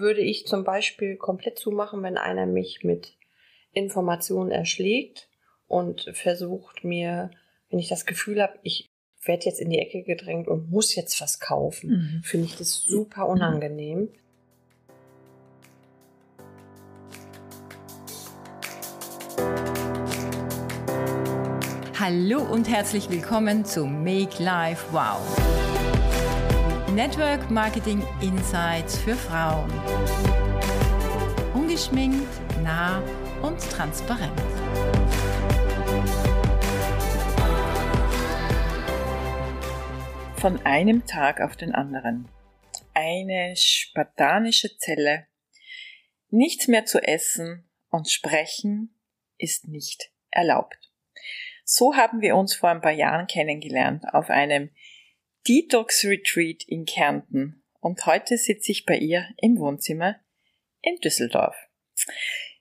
würde ich zum Beispiel komplett zumachen, wenn einer mich mit Informationen erschlägt und versucht mir, wenn ich das Gefühl habe, ich werde jetzt in die Ecke gedrängt und muss jetzt was kaufen, mhm. finde ich das super unangenehm. Hallo und herzlich willkommen zu Make Life Wow. Network Marketing Insights für Frauen. Ungeschminkt, nah und transparent. Von einem Tag auf den anderen. Eine spartanische Zelle. Nichts mehr zu essen und sprechen ist nicht erlaubt. So haben wir uns vor ein paar Jahren kennengelernt auf einem Detox Retreat in Kärnten und heute sitze ich bei ihr im Wohnzimmer in Düsseldorf.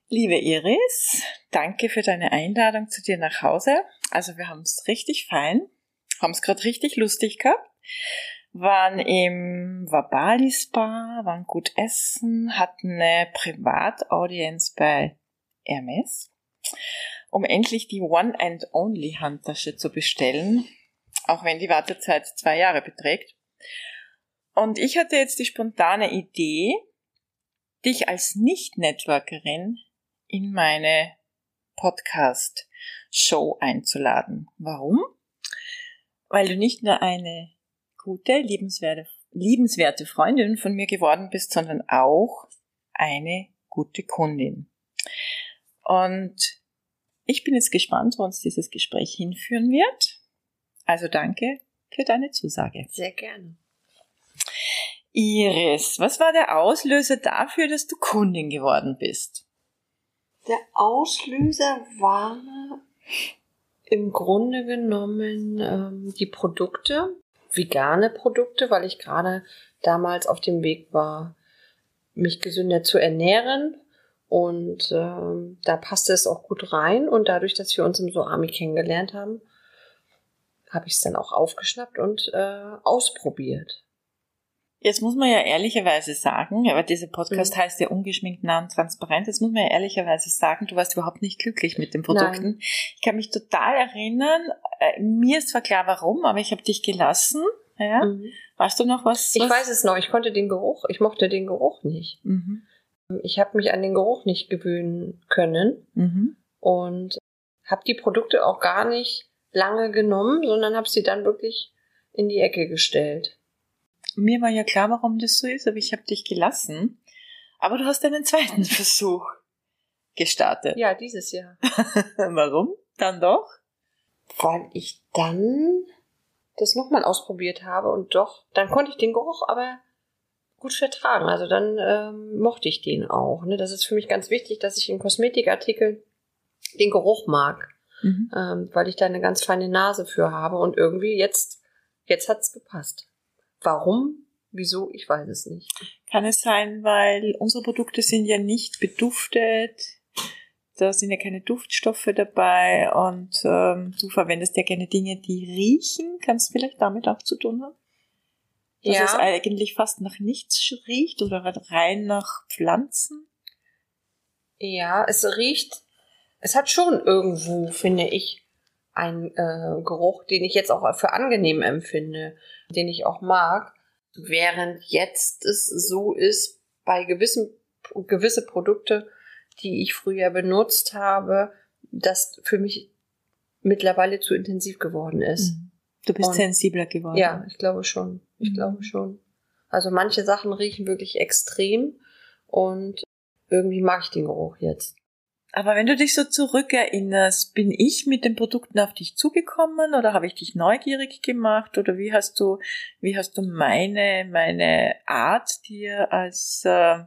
Liebe Iris, danke für deine Einladung zu dir nach Hause. Also wir haben es richtig fein, haben es gerade richtig lustig gehabt, waren im Wabali Spa, waren gut essen, hatten eine Privataudienz bei Hermes um endlich die One and Only Handtasche zu bestellen, auch wenn die Wartezeit zwei Jahre beträgt. Und ich hatte jetzt die spontane Idee, dich als Nicht-Networkerin in meine Podcast-Show einzuladen. Warum? Weil du nicht nur eine gute, liebenswerte, liebenswerte Freundin von mir geworden bist, sondern auch eine gute Kundin. Und ich bin jetzt gespannt, wo uns dieses Gespräch hinführen wird. Also danke für deine Zusage. Sehr gerne. Iris, was war der Auslöser dafür, dass du Kundin geworden bist? Der Auslöser war im Grunde genommen ähm, die Produkte, vegane Produkte, weil ich gerade damals auf dem Weg war, mich gesünder zu ernähren und ähm, da passte es auch gut rein. Und dadurch, dass wir uns im Soami kennengelernt haben, habe ich es dann auch aufgeschnappt und äh, ausprobiert. Jetzt muss man ja ehrlicherweise sagen, aber dieser Podcast mhm. heißt ja ungeschminkt, nah und transparent. Jetzt muss man ja ehrlicherweise sagen, du warst überhaupt nicht glücklich mit den Produkten. Nein. Ich kann mich total erinnern, äh, mir ist zwar klar warum, aber ich habe dich gelassen. Ja? Mhm. Weißt du noch was, was? Ich weiß es noch, ich konnte den Geruch, ich mochte den Geruch nicht. Mhm. Ich habe mich an den Geruch nicht gewöhnen können mhm. und habe die Produkte auch gar nicht lange genommen, sondern habe sie dann wirklich in die Ecke gestellt. Mir war ja klar, warum das so ist, aber ich habe dich gelassen. Aber du hast einen zweiten Versuch gestartet. Ja, dieses Jahr. warum? Dann doch? Weil ich dann das nochmal ausprobiert habe und doch, dann konnte ich den Geruch aber gut vertragen. Also dann ähm, mochte ich den auch. Ne? Das ist für mich ganz wichtig, dass ich in Kosmetikartikeln den Geruch mag, mhm. ähm, weil ich da eine ganz feine Nase für habe und irgendwie jetzt jetzt hat's gepasst. Warum? Wieso? Ich weiß es nicht. Kann es sein, weil unsere Produkte sind ja nicht beduftet, da sind ja keine Duftstoffe dabei und ähm, du verwendest ja gerne Dinge, die riechen. Kann es vielleicht damit auch zu tun haben? dass ja. es eigentlich fast nach nichts riecht oder rein nach Pflanzen? Ja, es riecht, es hat schon irgendwo, finde ich, einen äh, Geruch, den ich jetzt auch für angenehm empfinde, den ich auch mag. Während jetzt es so ist, bei gewissen gewisse Produkte, die ich früher benutzt habe, das für mich mittlerweile zu intensiv geworden ist. Mhm. Du bist Und, sensibler geworden. Ja, ich glaube schon. Ich mhm. glaube schon. Also manche Sachen riechen wirklich extrem und irgendwie mag ich den Geruch jetzt. Aber wenn du dich so zurückerinnerst, bin ich mit den Produkten auf dich zugekommen oder habe ich dich neugierig gemacht oder wie hast du, wie hast du meine, meine Art dir als, äh,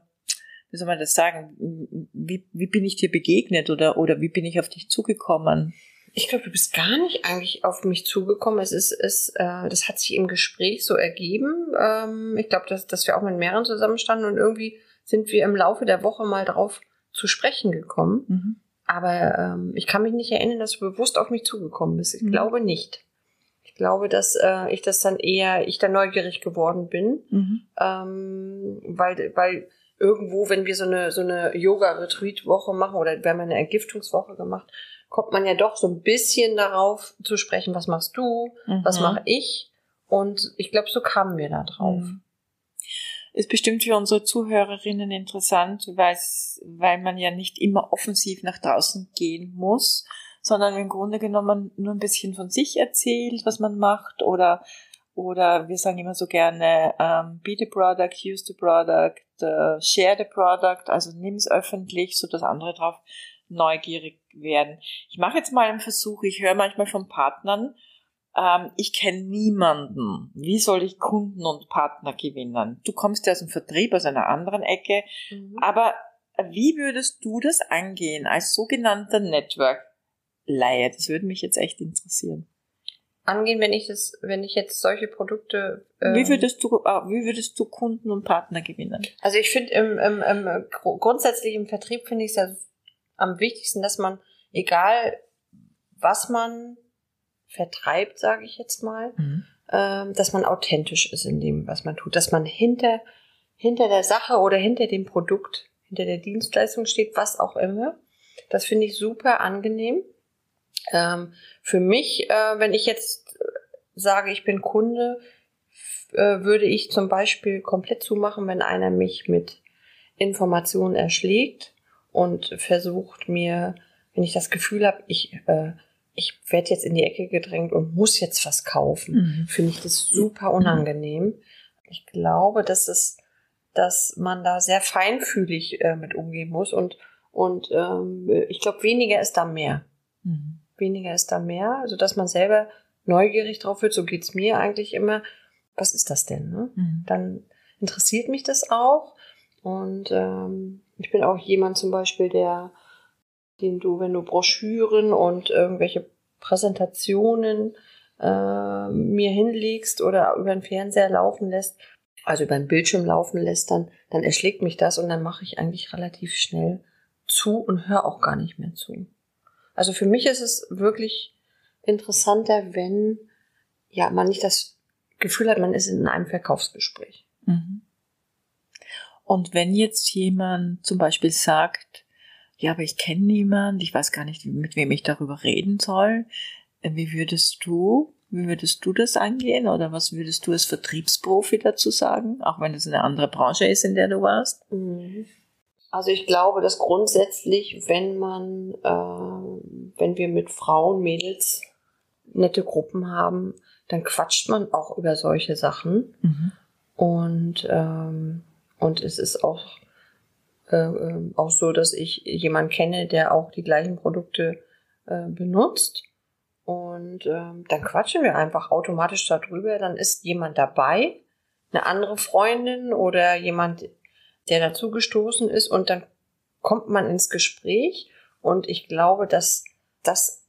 wie soll man das sagen, wie, wie bin ich dir begegnet oder, oder wie bin ich auf dich zugekommen? Ich glaube, du bist gar nicht eigentlich auf mich zugekommen. Es ist, es, äh, das hat sich im Gespräch so ergeben. Ähm, ich glaube, dass, dass wir auch mit mehreren zusammenstanden und irgendwie sind wir im Laufe der Woche mal drauf zu sprechen gekommen. Mhm. Aber ähm, ich kann mich nicht erinnern, dass du bewusst auf mich zugekommen bist. Ich mhm. glaube nicht. Ich glaube, dass äh, ich das dann eher, ich da neugierig geworden bin, mhm. ähm, weil, weil irgendwo, wenn wir so eine, so eine Yoga-Retreat-Woche machen oder wir haben eine Ergiftungswoche gemacht, kommt man ja doch so ein bisschen darauf zu sprechen, was machst du, mhm. was mache ich? Und ich glaube, so kamen wir da drauf. Mhm. Ist bestimmt für unsere Zuhörerinnen interessant, weil man ja nicht immer offensiv nach draußen gehen muss, sondern im Grunde genommen nur ein bisschen von sich erzählt, was man macht oder oder wir sagen immer so gerne, um, be the product, use the product, uh, share the product, also nimm es öffentlich, so dass andere drauf neugierig werden. Ich mache jetzt mal einen Versuch, ich höre manchmal von Partnern, ähm, ich kenne niemanden. Wie soll ich Kunden und Partner gewinnen? Du kommst ja aus dem Vertrieb, aus einer anderen Ecke, mhm. aber wie würdest du das angehen als sogenannter Network-Laie? Das würde mich jetzt echt interessieren angehen, wenn ich das, wenn ich jetzt solche Produkte. Ähm, wie würdest du, äh, wie würdest du Kunden und Partner gewinnen? Also ich finde im, im, im grundsätzlich im Vertrieb finde ich es ja am wichtigsten, dass man, egal was man vertreibt, sage ich jetzt mal, mhm. ähm, dass man authentisch ist in dem, was man tut, dass man hinter hinter der Sache oder hinter dem Produkt, hinter der Dienstleistung steht, was auch immer. Das finde ich super angenehm. Ähm, für mich, äh, wenn ich jetzt äh, sage, ich bin Kunde, äh, würde ich zum Beispiel komplett zumachen, wenn einer mich mit Informationen erschlägt und versucht mir, wenn ich das Gefühl habe, ich, äh, ich werde jetzt in die Ecke gedrängt und muss jetzt was kaufen, mhm. finde ich das super unangenehm. Ich glaube, dass es, dass man da sehr feinfühlig äh, mit umgehen muss und und ähm, ich glaube, weniger ist da mehr. Mhm weniger ist da mehr. Also dass man selber neugierig drauf wird, so geht's mir eigentlich immer. Was ist das denn? Ne? Mhm. Dann interessiert mich das auch. Und ähm, ich bin auch jemand zum Beispiel, der, den du, wenn du Broschüren und irgendwelche Präsentationen äh, mir hinlegst oder über den Fernseher laufen lässt, also über den Bildschirm laufen lässt, dann, dann erschlägt mich das und dann mache ich eigentlich relativ schnell zu und höre auch gar nicht mehr zu. Also für mich ist es wirklich interessanter, wenn ja man nicht das Gefühl hat, man ist in einem Verkaufsgespräch. Mhm. Und wenn jetzt jemand zum Beispiel sagt, ja, aber ich kenne niemanden, ich weiß gar nicht, mit wem ich darüber reden soll, äh, wie würdest du, wie würdest du das angehen oder was würdest du als Vertriebsprofi dazu sagen, auch wenn es eine andere Branche ist, in der du warst? Mhm. Also ich glaube, dass grundsätzlich, wenn man, äh, wenn wir mit Frauen, Mädels nette Gruppen haben, dann quatscht man auch über solche Sachen. Mhm. Und, ähm, und es ist auch, äh, äh auch so, dass ich jemanden kenne, der auch die gleichen Produkte äh, benutzt. Und ähm, dann quatschen wir einfach automatisch darüber. Dann ist jemand dabei, eine andere Freundin oder jemand der dazugestoßen ist und dann kommt man ins Gespräch und ich glaube, dass das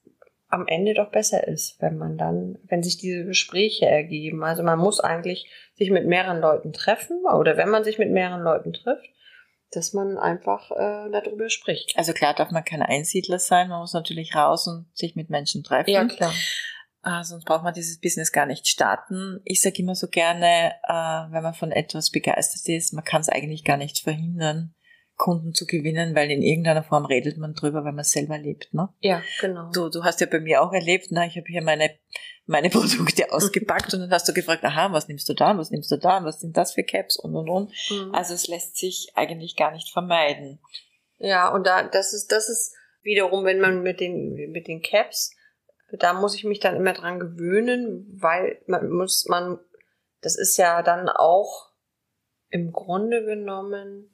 am Ende doch besser ist, wenn man dann, wenn sich diese Gespräche ergeben. Also man muss eigentlich sich mit mehreren Leuten treffen oder wenn man sich mit mehreren Leuten trifft, dass man einfach äh, darüber spricht. Also klar darf man kein Einsiedler sein, man muss natürlich raus und sich mit Menschen treffen. Ja, klar. Äh, sonst braucht man dieses Business gar nicht starten. Ich sage immer so gerne, äh, wenn man von etwas begeistert ist, man kann es eigentlich gar nicht verhindern, Kunden zu gewinnen, weil in irgendeiner Form redet man drüber, weil man es selber lebt. Ne? Ja, genau. Du, du hast ja bei mir auch erlebt, na, ich habe hier meine, meine Produkte ausgepackt und dann hast du gefragt, aha, was nimmst du da, was nimmst du da, was sind das für Caps und und und. Mhm. Also es lässt sich eigentlich gar nicht vermeiden. Ja, und da, das ist, das ist wiederum, wenn man mit den, mit den Caps da muss ich mich dann immer dran gewöhnen, weil man muss, man, das ist ja dann auch im Grunde genommen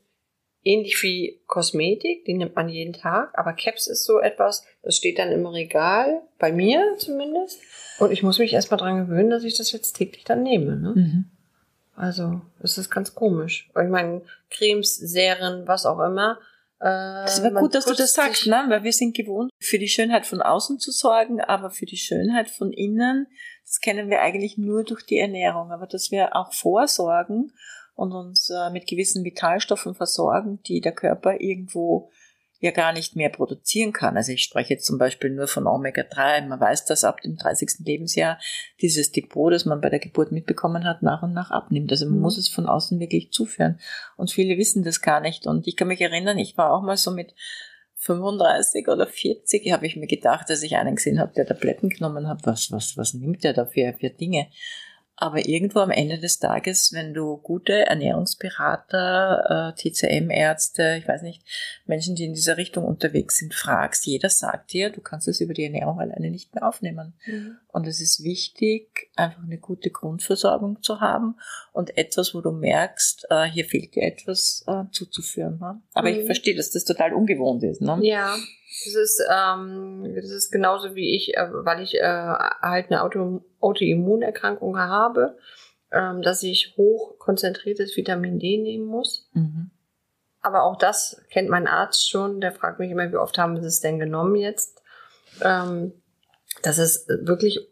ähnlich wie Kosmetik, die nimmt man jeden Tag, aber Caps ist so etwas, das steht dann im Regal, bei mir zumindest, und ich muss mich erstmal dran gewöhnen, dass ich das jetzt täglich dann nehme. Ne? Mhm. Also, das ist ganz komisch. Ich meine, Cremes, Serien, was auch immer, das wäre gut, dass du das sagst, ne? weil wir sind gewohnt, für die Schönheit von außen zu sorgen, aber für die Schönheit von innen, das kennen wir eigentlich nur durch die Ernährung. Aber dass wir auch vorsorgen und uns äh, mit gewissen Vitalstoffen versorgen, die der Körper irgendwo ja gar nicht mehr produzieren kann. Also ich spreche jetzt zum Beispiel nur von Omega-3. Man weiß, dass ab dem 30. Lebensjahr dieses Depot, das man bei der Geburt mitbekommen hat, nach und nach abnimmt. Also man mhm. muss es von außen wirklich zuführen. Und viele wissen das gar nicht. Und ich kann mich erinnern, ich war auch mal so mit 35 oder 40 habe ich mir gedacht, dass ich einen gesehen habe, der Tabletten genommen hat. Was, was, was nimmt der da für, für Dinge? Aber irgendwo am Ende des Tages, wenn du gute Ernährungsberater, äh, TCM-Ärzte, ich weiß nicht, Menschen, die in dieser Richtung unterwegs sind, fragst, jeder sagt dir, du kannst es über die Ernährung alleine nicht mehr aufnehmen. Mhm. Und es ist wichtig, einfach eine gute Grundversorgung zu haben und etwas, wo du merkst, äh, hier fehlt dir etwas äh, zuzuführen. Ne? Aber mhm. ich verstehe, dass das total ungewohnt ist. Ne? Ja, das ist, ähm, das ist genauso wie ich, weil ich äh, halt eine Auto, Autoimmunerkrankung habe, ähm, dass ich hoch konzentriertes Vitamin D nehmen muss. Mhm. Aber auch das kennt mein Arzt schon. Der fragt mich immer, wie oft haben sie es denn genommen jetzt? Ähm, das ist wirklich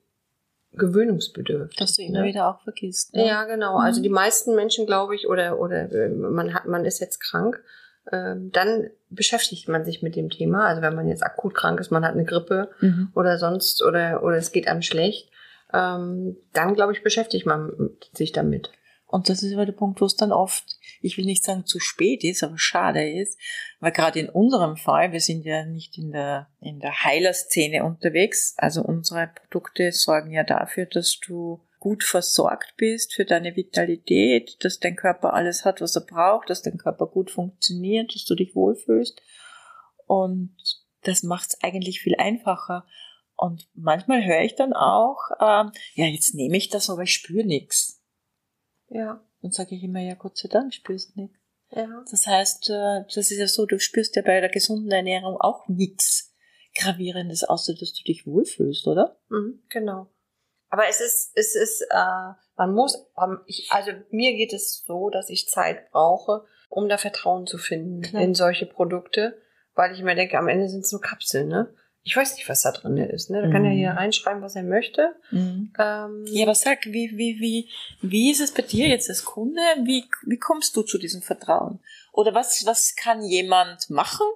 gewöhnungsbedürftig. Dass du immer ne? wieder auch vergisst. Ne? Ja, genau. Also mhm. die meisten Menschen, glaube ich, oder oder äh, man hat, man ist jetzt krank, ähm, dann beschäftigt man sich mit dem Thema. Also wenn man jetzt akut krank ist, man hat eine Grippe mhm. oder sonst oder oder es geht einem schlecht, ähm, dann glaube ich beschäftigt man sich damit. Und das ist aber der Punkt, wo es dann oft, ich will nicht sagen zu spät ist, aber schade ist, weil gerade in unserem Fall, wir sind ja nicht in der, in der Heilerszene unterwegs, also unsere Produkte sorgen ja dafür, dass du gut versorgt bist für deine Vitalität, dass dein Körper alles hat, was er braucht, dass dein Körper gut funktioniert, dass du dich wohlfühlst. Und das macht es eigentlich viel einfacher. Und manchmal höre ich dann auch, ähm, ja, jetzt nehme ich das, aber ich spüre nichts. Ja. Dann sage ich immer, ja, Gott sei Dank spürst nichts. Ja. Das heißt, äh, das ist ja so, du spürst ja bei der gesunden Ernährung auch nichts Gravierendes, außer dass du dich wohlfühlst, oder? Mhm, genau. Aber es ist, es ist, äh, man muss, ich, also mir geht es so, dass ich Zeit brauche, um da Vertrauen zu finden Klar. in solche Produkte, weil ich mir denke, am Ende sind es nur Kapseln, ne? Ich weiß nicht, was da drin ist, ne? Da mhm. kann er hier reinschreiben, was er möchte. Mhm. Ähm, ja, aber sag, wie, wie, wie, wie ist es bei dir jetzt als Kunde? Wie, wie kommst du zu diesem Vertrauen? Oder was, was kann jemand machen,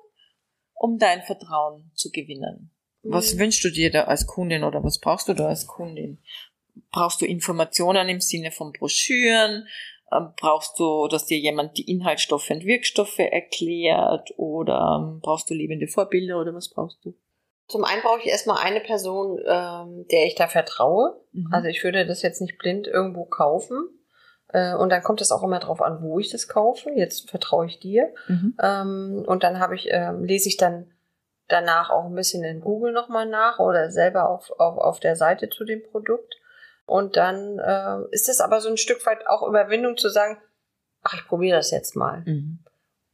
um dein Vertrauen zu gewinnen? Was mhm. wünschst du dir da als Kundin oder was brauchst du da als Kundin? Brauchst du Informationen im Sinne von Broschüren? Ähm, brauchst du, dass dir jemand die Inhaltsstoffe und Wirkstoffe erklärt? Oder ähm, brauchst du lebende Vorbilder oder was brauchst du? Zum einen brauche ich erstmal eine Person, ähm, der ich da vertraue. Mhm. Also ich würde das jetzt nicht blind irgendwo kaufen. Äh, und dann kommt es auch immer darauf an, wo ich das kaufe. Jetzt vertraue ich dir. Mhm. Ähm, und dann habe ich, ähm, lese ich dann danach auch ein bisschen in Google nochmal nach oder selber auf, auf, auf der Seite zu dem Produkt. Und dann äh, ist es aber so ein Stück weit auch Überwindung zu sagen, ach, ich probiere das jetzt mal. Mhm.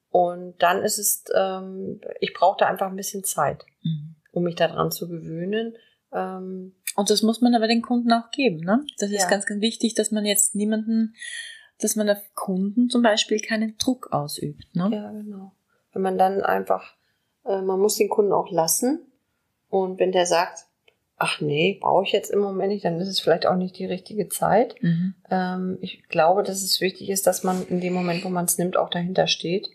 Und dann ist es, ähm, ich brauche da einfach ein bisschen Zeit, mhm. Um mich daran zu gewöhnen. Ähm, und das muss man aber den Kunden auch geben, ne? Das ist ja. ganz, ganz wichtig, dass man jetzt niemanden, dass man auf Kunden zum Beispiel keinen Druck ausübt, ne? Ja, genau. Wenn man dann einfach äh, man muss den Kunden auch lassen. Und wenn der sagt, ach nee, brauche ich jetzt im Moment nicht, dann ist es vielleicht auch nicht die richtige Zeit. Mhm. Ähm, ich glaube, dass es wichtig ist, dass man in dem Moment, wo man es nimmt, auch dahinter steht.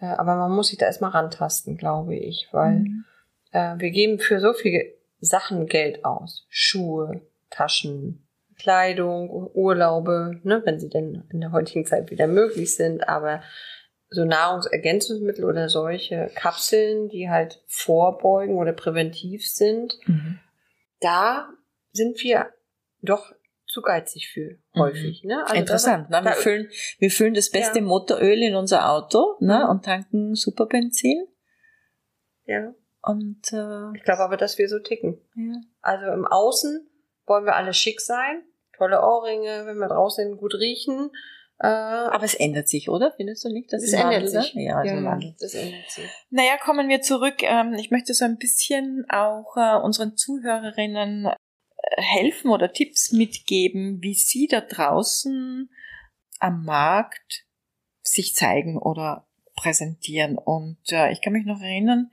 Äh, aber man muss sich da erstmal rantasten, glaube ich, weil mhm. Äh, wir geben für so viele Sachen Geld aus. Schuhe, Taschen, Kleidung, Urlaube, ne, wenn sie denn in der heutigen Zeit wieder möglich sind, aber so Nahrungsergänzungsmittel oder solche Kapseln, die halt vorbeugen oder präventiv sind, mhm. da sind wir doch zu geizig für mhm. häufig. Mhm. Ne? Also Interessant. Da, ne? wir, füllen, wir füllen das beste ja. Motoröl in unser Auto ne? Mhm. und tanken Superbenzin. Ja. Und äh, ich glaube aber, dass wir so ticken. Ja. Also im Außen wollen wir alle schick sein, tolle Ohrringe, wenn wir draußen gut riechen. Äh, aber es ändert sich, oder? Findest du nicht? Das es ändert Wandel, sich. Ja, also ja, das ändert sich. Naja, kommen wir zurück. Ähm, ich möchte so ein bisschen auch äh, unseren Zuhörerinnen äh, helfen oder Tipps mitgeben, wie sie da draußen am Markt sich zeigen oder präsentieren. Und ich kann mich noch erinnern,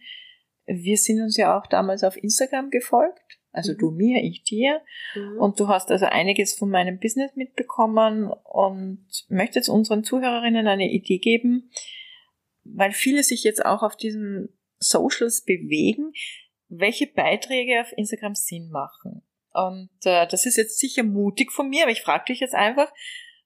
wir sind uns ja auch damals auf Instagram gefolgt also mhm. du mir, ich dir. Mhm. Und du hast also einiges von meinem Business mitbekommen und möchtest unseren Zuhörerinnen eine Idee geben, weil viele sich jetzt auch auf diesen Socials bewegen, welche Beiträge auf Instagram Sinn machen. Und äh, das ist jetzt sicher mutig von mir, aber ich frage dich jetzt einfach,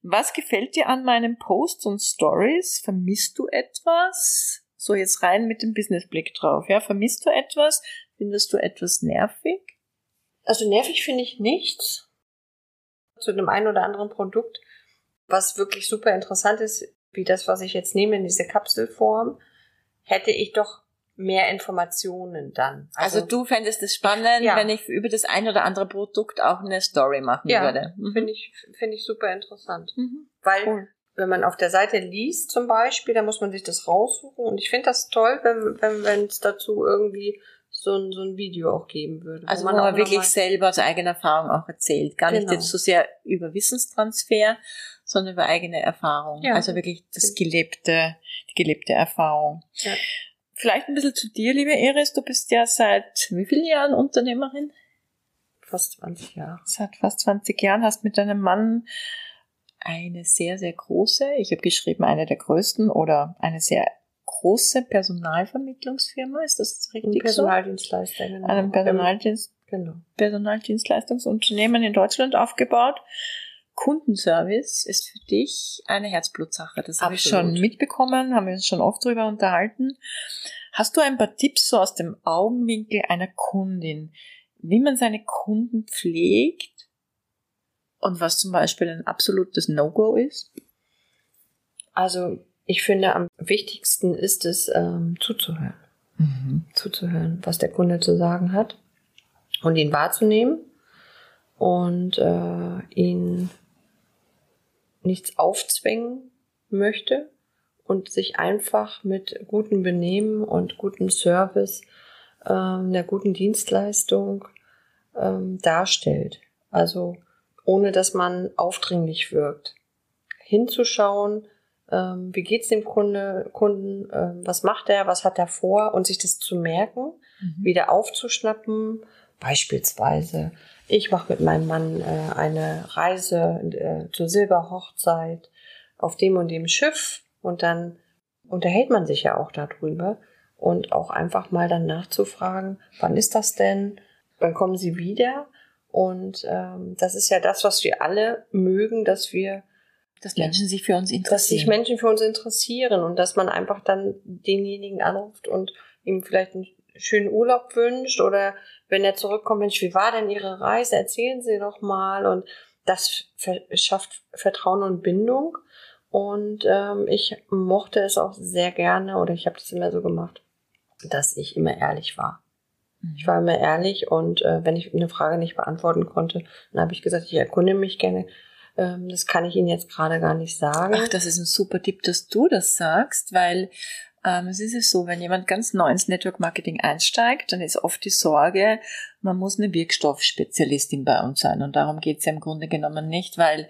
was gefällt dir an meinen Posts und Stories? Vermisst du etwas? So jetzt rein mit dem Businessblick drauf. Ja, vermisst du etwas? Findest du etwas nervig? Also nervig finde ich nichts. Zu dem einen oder anderen Produkt, was wirklich super interessant ist, wie das, was ich jetzt nehme in diese Kapselform, hätte ich doch mehr Informationen dann. Also, also du fändest es spannend, ja. wenn ich über das ein oder andere Produkt auch eine Story machen ja, würde. Mhm. Finde ich, finde ich super interessant. Mhm. Weil, cool. Wenn man auf der Seite liest zum Beispiel, da muss man sich das raussuchen. Und ich finde das toll, wenn, wenn, wenn es dazu irgendwie so ein, so ein Video auch geben würde. Also wo man, man wirklich selber aus eigener Erfahrung auch erzählt. Gar genau. nicht jetzt so sehr über Wissenstransfer, sondern über eigene Erfahrung. Ja. Also wirklich das gelebte, die gelebte Erfahrung. Ja. Vielleicht ein bisschen zu dir, liebe Iris. Du bist ja seit wie vielen Jahren Unternehmerin? Fast 20 Jahre. Seit fast 20 Jahren hast mit deinem Mann eine sehr, sehr große, ich habe geschrieben, eine der größten oder eine sehr große Personalvermittlungsfirma, ist das richtig Personaldienstleister, so? Genau. Einem Personaldienst genau. Personaldienstleistungsunternehmen in Deutschland aufgebaut. Kundenservice ist für dich eine Herzblutsache. Das habe ich schon mitbekommen, haben wir uns schon oft drüber unterhalten. Hast du ein paar Tipps so aus dem Augenwinkel einer Kundin, wie man seine Kunden pflegt und was zum Beispiel ein absolutes No-Go ist? Also ich finde, am wichtigsten ist es, ähm, zuzuhören. Mhm. Zuzuhören, was der Kunde zu sagen hat und ihn wahrzunehmen und äh, ihn nichts aufzwängen möchte und sich einfach mit gutem Benehmen und gutem Service, ähm, einer guten Dienstleistung ähm, darstellt. Also ohne dass man aufdringlich wirkt. Hinzuschauen, ähm, wie geht's dem Kunde, Kunden, ähm, was macht er, was hat er vor und sich das zu merken, mhm. wieder aufzuschnappen, beispielsweise ich mache mit meinem Mann äh, eine Reise äh, zur Silberhochzeit auf dem und dem Schiff und dann unterhält man sich ja auch darüber und auch einfach mal dann nachzufragen, wann ist das denn, wann kommen sie wieder und ähm, das ist ja das, was wir alle mögen, dass wir dass Menschen sich für uns interessieren. Dass sich Menschen für uns interessieren und dass man einfach dann denjenigen anruft und ihm vielleicht einen schönen Urlaub wünscht oder wenn er zurückkommt, Mensch, wie war denn Ihre Reise? Erzählen Sie doch mal. Und das schafft Vertrauen und Bindung. Und ähm, ich mochte es auch sehr gerne, oder ich habe das immer so gemacht, dass ich immer ehrlich war. Ich war immer ehrlich und äh, wenn ich eine Frage nicht beantworten konnte, dann habe ich gesagt, ich erkunde mich gerne. Ähm, das kann ich Ihnen jetzt gerade gar nicht sagen. Ach, das ist ein super Tipp, dass du das sagst, weil ähm, es ist es so, wenn jemand ganz neu ins Network Marketing einsteigt, dann ist oft die Sorge, man muss eine Wirkstoffspezialistin bei uns sein. Und darum geht es ja im Grunde genommen nicht, weil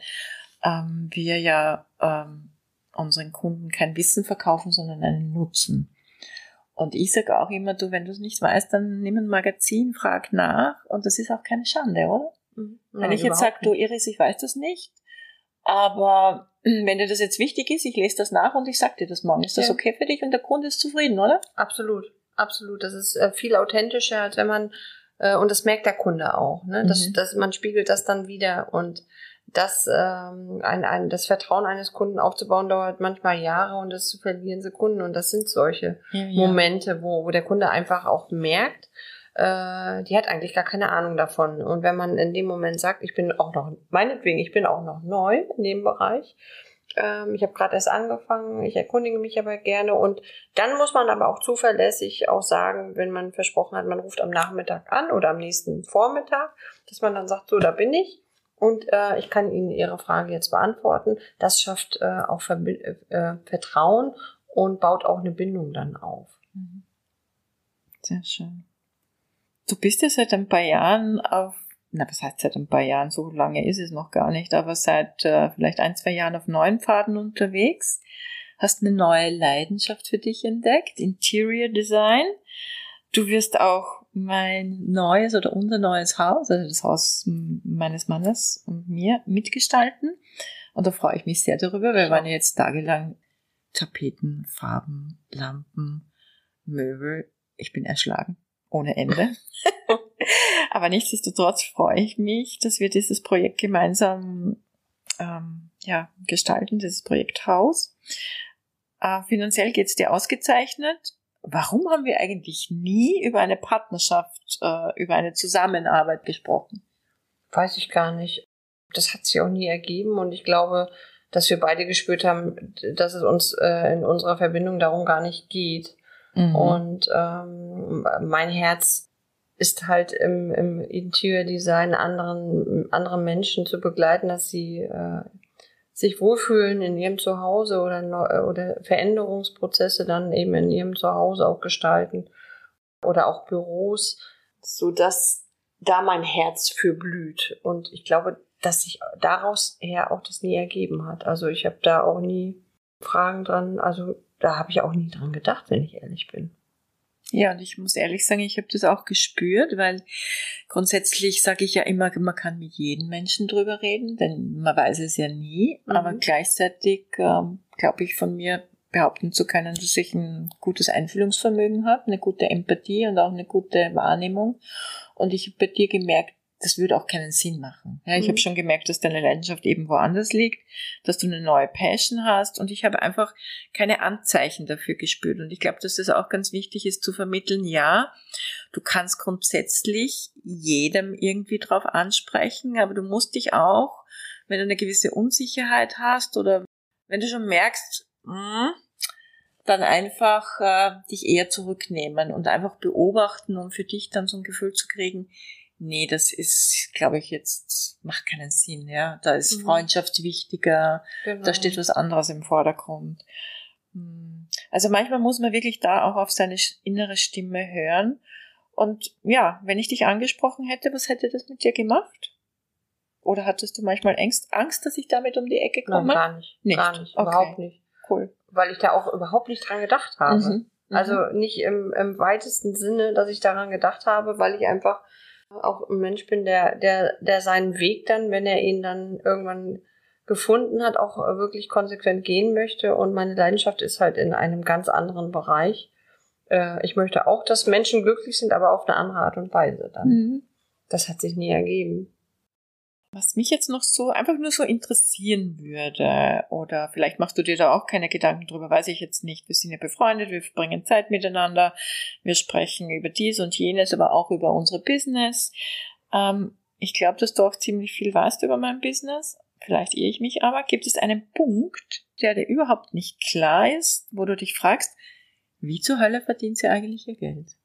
ähm, wir ja ähm, unseren Kunden kein Wissen verkaufen, sondern einen Nutzen. Und ich sage auch immer, du, wenn du es nicht weißt, dann nimm ein Magazin, frag nach. Und das ist auch keine Schande, oder? Mhm. Wenn ich jetzt sage, du Iris, ich weiß das nicht, aber wenn dir das jetzt wichtig ist, ich lese das nach und ich sag dir das morgen. Ist das ja. okay für dich und der Kunde ist zufrieden, oder? Absolut, absolut. Das ist äh, viel authentischer, als wenn man äh, und das merkt der Kunde auch. Ne? Das, mhm. das, man spiegelt das dann wieder und das, ähm, ein, ein, das Vertrauen eines Kunden aufzubauen, dauert manchmal Jahre und das zu verlieren Sekunden. Und das sind solche ja, ja. Momente, wo, wo der Kunde einfach auch merkt, äh, die hat eigentlich gar keine Ahnung davon. Und wenn man in dem Moment sagt, ich bin auch noch, meinetwegen, ich bin auch noch neu in dem Bereich, ähm, ich habe gerade erst angefangen, ich erkundige mich aber gerne und dann muss man aber auch zuverlässig auch sagen, wenn man versprochen hat, man ruft am Nachmittag an oder am nächsten Vormittag, dass man dann sagt, so, da bin ich und äh, ich kann Ihnen Ihre Frage jetzt beantworten. Das schafft äh, auch Verbi äh, Vertrauen und baut auch eine Bindung dann auf. Mhm. Sehr schön. Du bist ja seit ein paar Jahren auf, na, was heißt seit ein paar Jahren? So lange ist es noch gar nicht, aber seit äh, vielleicht ein, zwei Jahren auf neuen Pfaden unterwegs. Hast eine neue Leidenschaft für dich entdeckt, Interior Design. Du wirst auch mein neues oder unser neues Haus, also das Haus meines Mannes und mir mitgestalten. Und da freue ich mich sehr darüber, weil wir waren jetzt tagelang Tapeten, Farben, Lampen, Möbel ich bin erschlagen ohne Ende. Aber nichtsdestotrotz freue ich mich, dass wir dieses Projekt gemeinsam ähm, ja, gestalten, dieses Projekt Haus. Äh, finanziell geht es dir ausgezeichnet. Warum haben wir eigentlich nie über eine Partnerschaft, äh, über eine Zusammenarbeit gesprochen? Weiß ich gar nicht. Das hat sich auch nie ergeben und ich glaube, dass wir beide gespürt haben, dass es uns äh, in unserer Verbindung darum gar nicht geht. Mhm. Und ähm, mein Herz ist halt im, im Interior Design anderen, andere Menschen zu begleiten, dass sie äh, sich wohlfühlen in ihrem Zuhause oder, oder Veränderungsprozesse dann eben in ihrem Zuhause auch gestalten oder auch Büros, so dass da mein Herz für blüht. Und ich glaube, dass sich daraus her auch das nie ergeben hat. Also ich habe da auch nie Fragen dran. Also da habe ich auch nie dran gedacht, wenn ich ehrlich bin. Ja, und ich muss ehrlich sagen, ich habe das auch gespürt, weil grundsätzlich sage ich ja immer, man kann mit jedem Menschen drüber reden, denn man weiß es ja nie. Mhm. Aber gleichzeitig ähm, glaube ich von mir behaupten zu können, dass ich ein gutes Einfühlungsvermögen habe, eine gute Empathie und auch eine gute Wahrnehmung. Und ich habe bei dir gemerkt, das würde auch keinen Sinn machen. Ja, ich mhm. habe schon gemerkt, dass deine Leidenschaft eben woanders liegt, dass du eine neue Passion hast und ich habe einfach keine Anzeichen dafür gespürt. Und ich glaube, dass das auch ganz wichtig ist zu vermitteln, ja, du kannst grundsätzlich jedem irgendwie drauf ansprechen, aber du musst dich auch, wenn du eine gewisse Unsicherheit hast oder wenn du schon merkst, mh, hm, dann einfach äh, dich eher zurücknehmen und einfach beobachten, um für dich dann so ein Gefühl zu kriegen, nee, das ist, glaube ich, jetzt macht keinen Sinn, ja. Da ist mhm. Freundschaft wichtiger, genau. da steht was anderes im Vordergrund. Hm. Also manchmal muss man wirklich da auch auf seine innere Stimme hören. Und ja, wenn ich dich angesprochen hätte, was hätte das mit dir gemacht? Oder hattest du manchmal Angst, Angst, dass ich damit um die Ecke komme? Nein, gar nicht. nicht. Gar nicht, okay. überhaupt nicht. Cool. Weil ich da auch überhaupt nicht dran gedacht habe. Mhm. Also mhm. nicht im, im weitesten Sinne, dass ich daran gedacht habe, weil ich einfach auch ein Mensch bin, der, der, der seinen Weg dann, wenn er ihn dann irgendwann gefunden hat, auch wirklich konsequent gehen möchte. Und meine Leidenschaft ist halt in einem ganz anderen Bereich. Äh, ich möchte auch, dass Menschen glücklich sind, aber auf eine andere Art und Weise dann. Mhm. Das hat sich nie ergeben. Was mich jetzt noch so einfach nur so interessieren würde, oder vielleicht machst du dir da auch keine Gedanken drüber, weiß ich jetzt nicht. Wir sind ja befreundet, wir verbringen Zeit miteinander, wir sprechen über dies und jenes, aber auch über unsere Business. Ähm, ich glaube, dass du auch ziemlich viel weißt über mein Business. Vielleicht irre ich mich aber. Gibt es einen Punkt, der dir überhaupt nicht klar ist, wo du dich fragst, wie zur Hölle verdient sie eigentlich ihr Geld?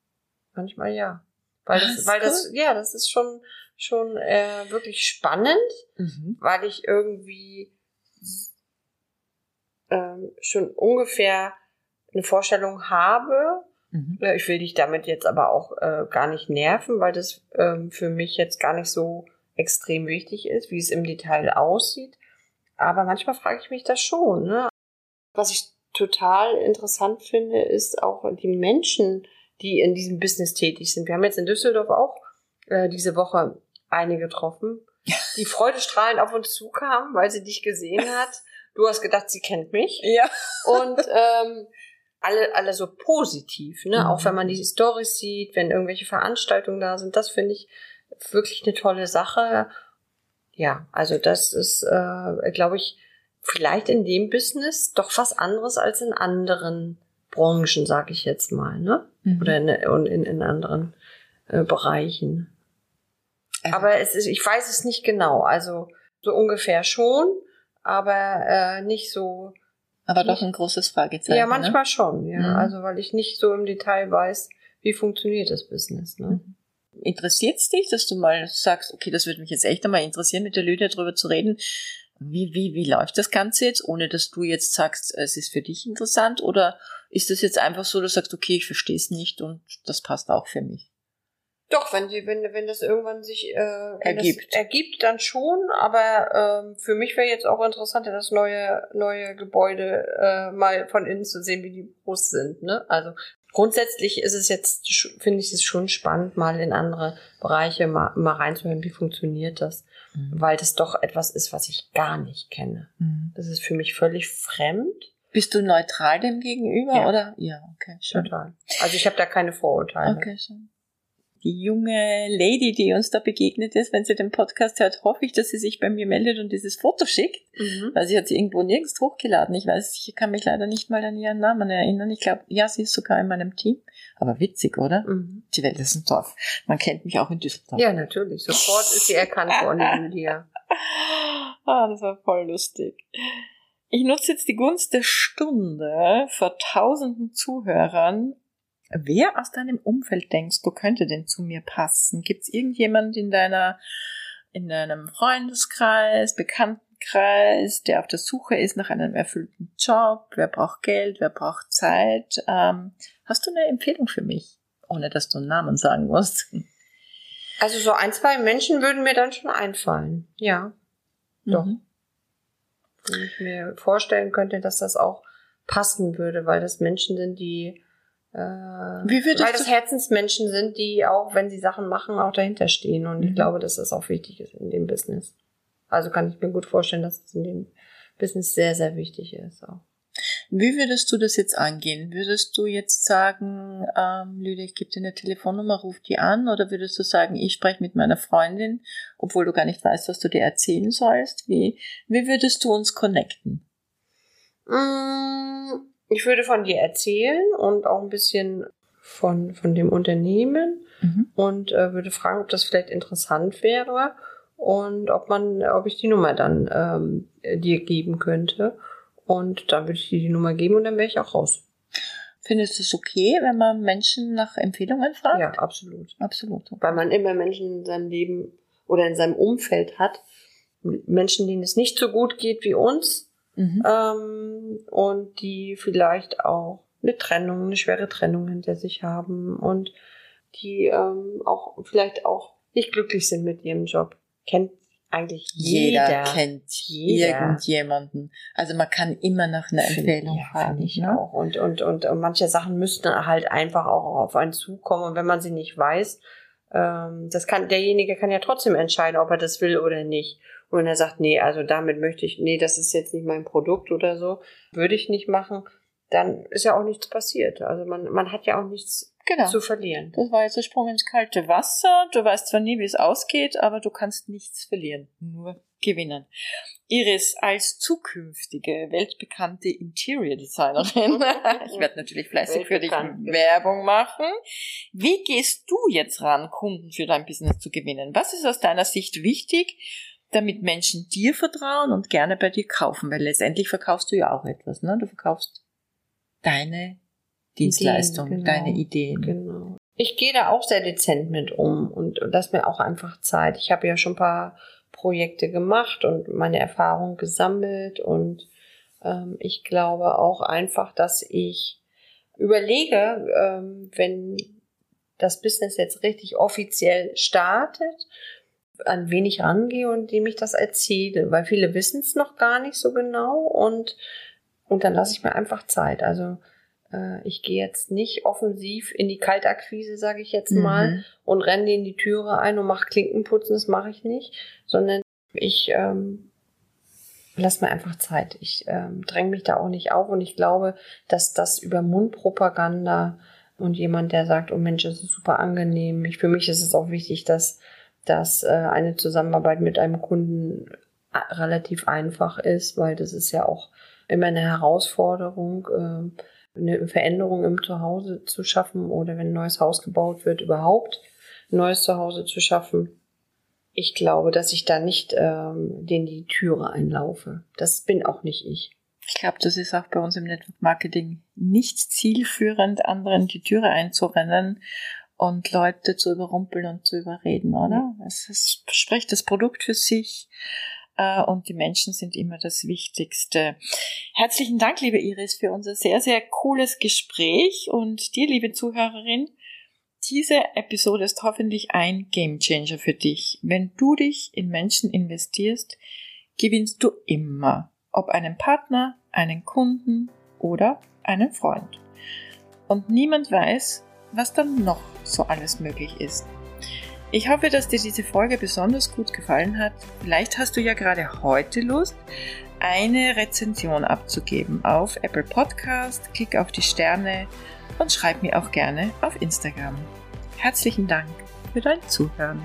Manchmal ja. Weil das, weil das, ja, das ist schon, schon äh, wirklich spannend, mhm. weil ich irgendwie ähm, schon ungefähr eine Vorstellung habe. Mhm. Ich will dich damit jetzt aber auch äh, gar nicht nerven, weil das ähm, für mich jetzt gar nicht so extrem wichtig ist, wie es im Detail aussieht. Aber manchmal frage ich mich das schon. Ne? Was ich total interessant finde, ist auch die Menschen, die in diesem Business tätig sind. Wir haben jetzt in Düsseldorf auch äh, diese Woche eine getroffen, die freudestrahlend auf uns zukam, weil sie dich gesehen hat. Du hast gedacht, sie kennt mich. Ja. Und ähm, alle, alle so positiv, ne? Mhm. Auch wenn man die Stories sieht, wenn irgendwelche Veranstaltungen da sind, das finde ich wirklich eine tolle Sache. Ja, also das ist, äh, glaube ich, vielleicht in dem Business doch was anderes als in anderen Branchen, sage ich jetzt mal, ne? Mhm. Oder in, in, in anderen äh, Bereichen. Aber es ist, ich weiß es nicht genau. Also so ungefähr schon, aber äh, nicht so. Aber nicht, doch ein großes Fragezeichen. Ja, ne? manchmal ne? schon, ja. Mhm. Also weil ich nicht so im Detail weiß, wie funktioniert das Business. Ne? Mhm. Interessiert es dich, dass du mal sagst, okay, das würde mich jetzt echt einmal interessieren, mit der Lydia darüber zu reden. Wie, wie, wie läuft das Ganze jetzt, ohne dass du jetzt sagst, es ist für dich interessant? Oder ist das jetzt einfach so, dass du sagst, okay, ich verstehe es nicht und das passt auch für mich? Doch, wenn sie, wenn, wenn das irgendwann sich äh, ergibt. ergibt, dann schon. Aber ähm, für mich wäre jetzt auch interessant, das neue neue Gebäude äh, mal von innen zu sehen, wie die groß sind. Ne? Also grundsätzlich ist es jetzt, finde ich es schon spannend, mal in andere Bereiche mal, mal reinzuhören, wie funktioniert das, mhm. weil das doch etwas ist, was ich gar nicht kenne. Mhm. Das ist für mich völlig fremd. Bist du neutral dem gegenüber Ja. oder? Ja, okay, schön. Total. Also ich habe da keine Vorurteile. Okay, schön. Die junge Lady, die uns da begegnet ist, wenn sie den Podcast hört, hoffe ich, dass sie sich bei mir meldet und dieses Foto schickt, Mhm. weil sie hat sie irgendwo nirgends hochgeladen. Ich weiß, ich kann mich leider nicht mal an ihren Namen erinnern. Ich glaube, ja, sie ist sogar in meinem Team. Aber witzig, oder? Mhm. Die Welt ist ein Dorf. Man kennt mich auch in Düsseldorf. Ja, natürlich. Sofort ist sie erkannt worden, Lydia. Ah, das war voll lustig. Ich nutze jetzt die Gunst der Stunde vor tausenden Zuhörern. Wer aus deinem Umfeld denkst du könnte denn zu mir passen? Gibt es irgendjemand in deiner, in deinem Freundeskreis, Bekanntenkreis, der auf der Suche ist nach einem erfüllten Job? Wer braucht Geld? Wer braucht Zeit? Ähm, hast du eine Empfehlung für mich? Ohne dass du einen Namen sagen musst. Also so ein, zwei Menschen würden mir dann schon einfallen. Ja. Doch. Mhm. Wo ich mir vorstellen könnte, dass das auch passen würde, weil das Menschen sind, die äh, Wie würdest weil das Herzensmenschen sind, die auch, wenn sie Sachen machen, auch dahinter stehen. Und Mhm. ich glaube, dass das auch wichtig ist in dem Business. Also kann ich mir gut vorstellen, dass es in dem Business sehr, sehr wichtig ist. Auch. Wie würdest du das jetzt angehen? Würdest du jetzt sagen, ähm, Lydia, ich gebe dir eine Telefonnummer, ruf die an? Oder würdest du sagen, ich spreche mit meiner Freundin, obwohl du gar nicht weißt, was du dir erzählen sollst? Wie, wie würdest du uns connecten? Mm, Ich würde von dir erzählen und auch ein bisschen von, von dem Unternehmen Mhm. und äh, würde fragen, ob das vielleicht interessant wäre und ob man, ob ich die Nummer dann ähm, äh, dir geben könnte. Und dann würde ich dir die Nummer geben und dann wäre ich auch raus. Findest du es okay, wenn man Menschen nach Empfehlungen fragt? Ja, absolut. Absolut. Weil man immer Menschen in seinem Leben oder in seinem Umfeld hat, Menschen, denen es nicht so gut geht wie uns, Mhm. ähm, und die vielleicht auch eine Trennung, eine schwere Trennung hinter sich haben und die ähm, auch vielleicht auch nicht glücklich sind mit ihrem Job. Kennt eigentlich Jeder, jeder. kennt Jeder. irgendjemanden. Also man kann immer nach einer Empfehlung ja, fragen. ich ne? auch. Und, und, und, und manche Sachen müssten halt einfach auch auf einen zukommen. Und wenn man sie nicht weiß, ähm, das kann, derjenige kann ja trotzdem entscheiden, ob er das will oder nicht. Und er sagt, nee, also damit möchte ich, nee, das ist jetzt nicht mein Produkt oder so, würde ich nicht machen, dann ist ja auch nichts passiert. Also man, man hat ja auch nichts Genau. zu verlieren. Das war jetzt der Sprung ins kalte Wasser. Du weißt zwar nie, wie es ausgeht, aber du kannst nichts verlieren, nur gewinnen. Iris, als zukünftige weltbekannte Interior Designerin, ich werde natürlich fleißig für dich. Werbung machen. Wie gehst du jetzt ran, Kunden für dein Business zu gewinnen? Was ist aus deiner Sicht wichtig, damit Menschen dir vertrauen und gerne bei dir kaufen? Weil letztendlich verkaufst du ja auch etwas, ne? Du verkaufst deine Dienstleistung, genau. deine Ideen. Genau. Ich gehe da auch sehr dezent mit um und, und lass mir auch einfach Zeit. Ich habe ja schon ein paar Projekte gemacht und meine Erfahrung gesammelt und ähm, ich glaube auch einfach, dass ich überlege, ähm, wenn das Business jetzt richtig offiziell startet, an wen ich rangehe und dem ich das erzähle, weil viele wissen es noch gar nicht so genau und, und dann lasse ich mir einfach Zeit. Also äh, ich gehe jetzt nicht offensiv in die Kaltakquise, sage ich jetzt mal, Mhm. und renne in die Türe ein und mache Klinkenputzen, das mache ich nicht, sondern ich ähm, lass mir einfach Zeit. Ich ähm, dränge mich da auch nicht auf und ich glaube, dass das über Mundpropaganda und jemand, der sagt, oh Mensch, das ist super angenehm. Ich, für mich ist es auch wichtig, dass, dass äh, eine Zusammenarbeit mit einem Kunden a- relativ einfach ist, weil das ist ja auch immer eine Herausforderung, äh, eine Veränderung im Zuhause zu schaffen oder wenn ein neues Haus gebaut wird, überhaupt ein neues Zuhause zu schaffen. Ich glaube, dass ich da nicht ähm, den die Türe einlaufe. Das bin auch nicht ich. Ich glaube, das ist auch bei uns im Network Marketing nicht zielführend, anderen die Türe einzurennen und Leute zu überrumpeln und zu überreden, oder? Es ist, spricht das Produkt für sich äh, und die Menschen sind immer das Wichtigste. Herzlichen Dank, liebe Iris, für unser sehr, sehr cooles Gespräch und dir, liebe Zuhörerin, diese Episode ist hoffentlich ein Gamechanger für dich. Wenn du dich in Menschen investierst, gewinnst du immer ob einen Partner, einen Kunden oder einen Freund. Und niemand weiß, was dann noch so alles möglich ist. Ich hoffe, dass dir diese Folge besonders gut gefallen hat. Vielleicht hast du ja gerade heute Lust, eine Rezension abzugeben auf Apple Podcast. Klick auf die Sterne und schreib mir auch gerne auf Instagram. Herzlichen Dank für dein Zuhören.